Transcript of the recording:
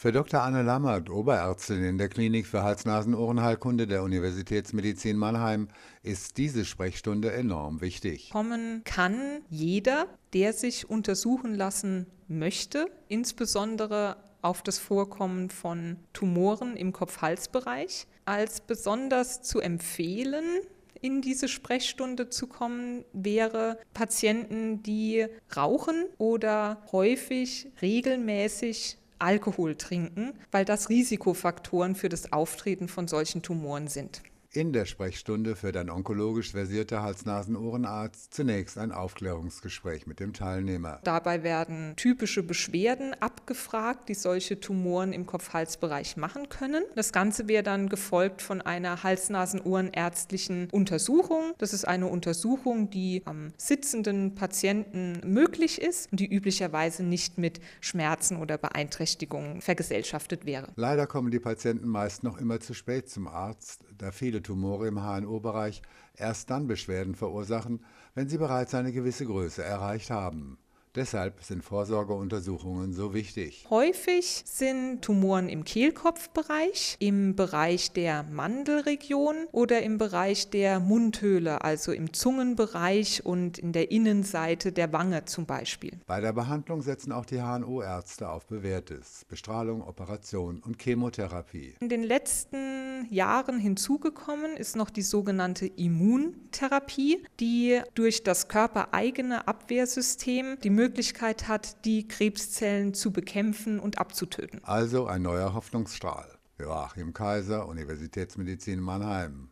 Für Dr. Anne Lammert, Oberärztin in der Klinik für Hals-Nasen-Ohrenheilkunde der Universitätsmedizin Mannheim, ist diese Sprechstunde enorm wichtig. Kommen kann jeder, der sich untersuchen lassen möchte, insbesondere auf das Vorkommen von Tumoren im Kopf-Hals-Bereich. Als besonders zu empfehlen in diese Sprechstunde zu kommen, wäre Patienten, die rauchen oder häufig regelmäßig Alkohol trinken, weil das Risikofaktoren für das Auftreten von solchen Tumoren sind. In der Sprechstunde führt ein onkologisch versierter Hals-Nasen-Ohrenarzt zunächst ein Aufklärungsgespräch mit dem Teilnehmer. Dabei werden typische Beschwerden abgefragt, die solche Tumoren im Kopf-Hals-Bereich machen können. Das Ganze wäre dann gefolgt von einer Hals-Nasen-Ohrenärztlichen Untersuchung. Das ist eine Untersuchung, die am sitzenden Patienten möglich ist und die üblicherweise nicht mit Schmerzen oder Beeinträchtigungen vergesellschaftet wäre. Leider kommen die Patienten meist noch immer zu spät zum Arzt, da viele Tumore im HNO-Bereich erst dann Beschwerden verursachen, wenn sie bereits eine gewisse Größe erreicht haben. Deshalb sind Vorsorgeuntersuchungen so wichtig. Häufig sind Tumoren im Kehlkopfbereich, im Bereich der Mandelregion oder im Bereich der Mundhöhle, also im Zungenbereich und in der Innenseite der Wange zum Beispiel. Bei der Behandlung setzen auch die HNO-Ärzte auf Bewährtes, Bestrahlung, Operation und Chemotherapie. In den letzten Jahren hinzugekommen ist noch die sogenannte Immuntherapie, die durch das körpereigene Abwehrsystem die Möglichkeit hat, die Krebszellen zu bekämpfen und abzutöten. Also ein neuer Hoffnungsstrahl. Joachim Kaiser, Universitätsmedizin Mannheim.